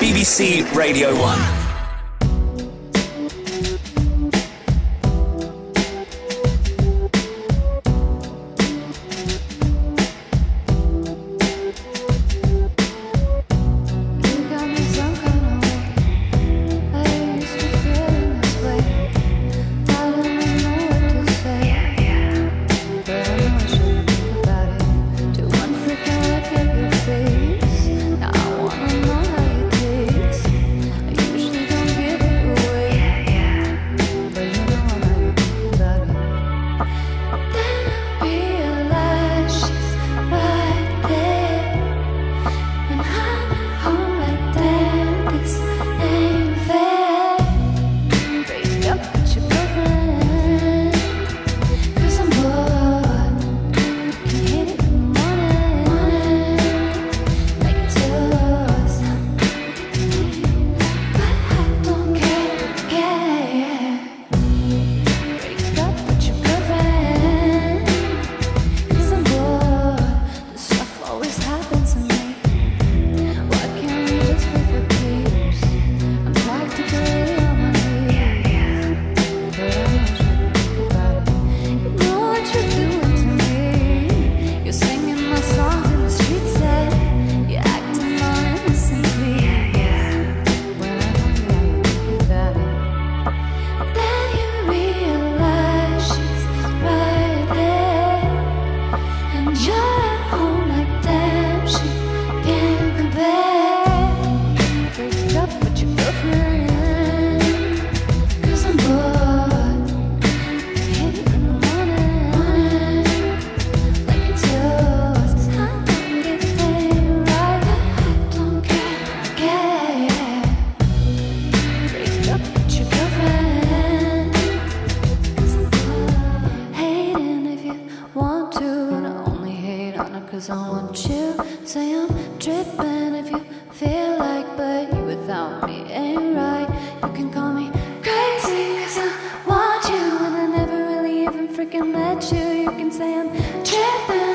BBC Radio 1. Cause I want you, say I'm tripping if you feel like But you without me ain't right. You can call me crazy cause I want you And I never really even freaking let you. You can say I'm tripping.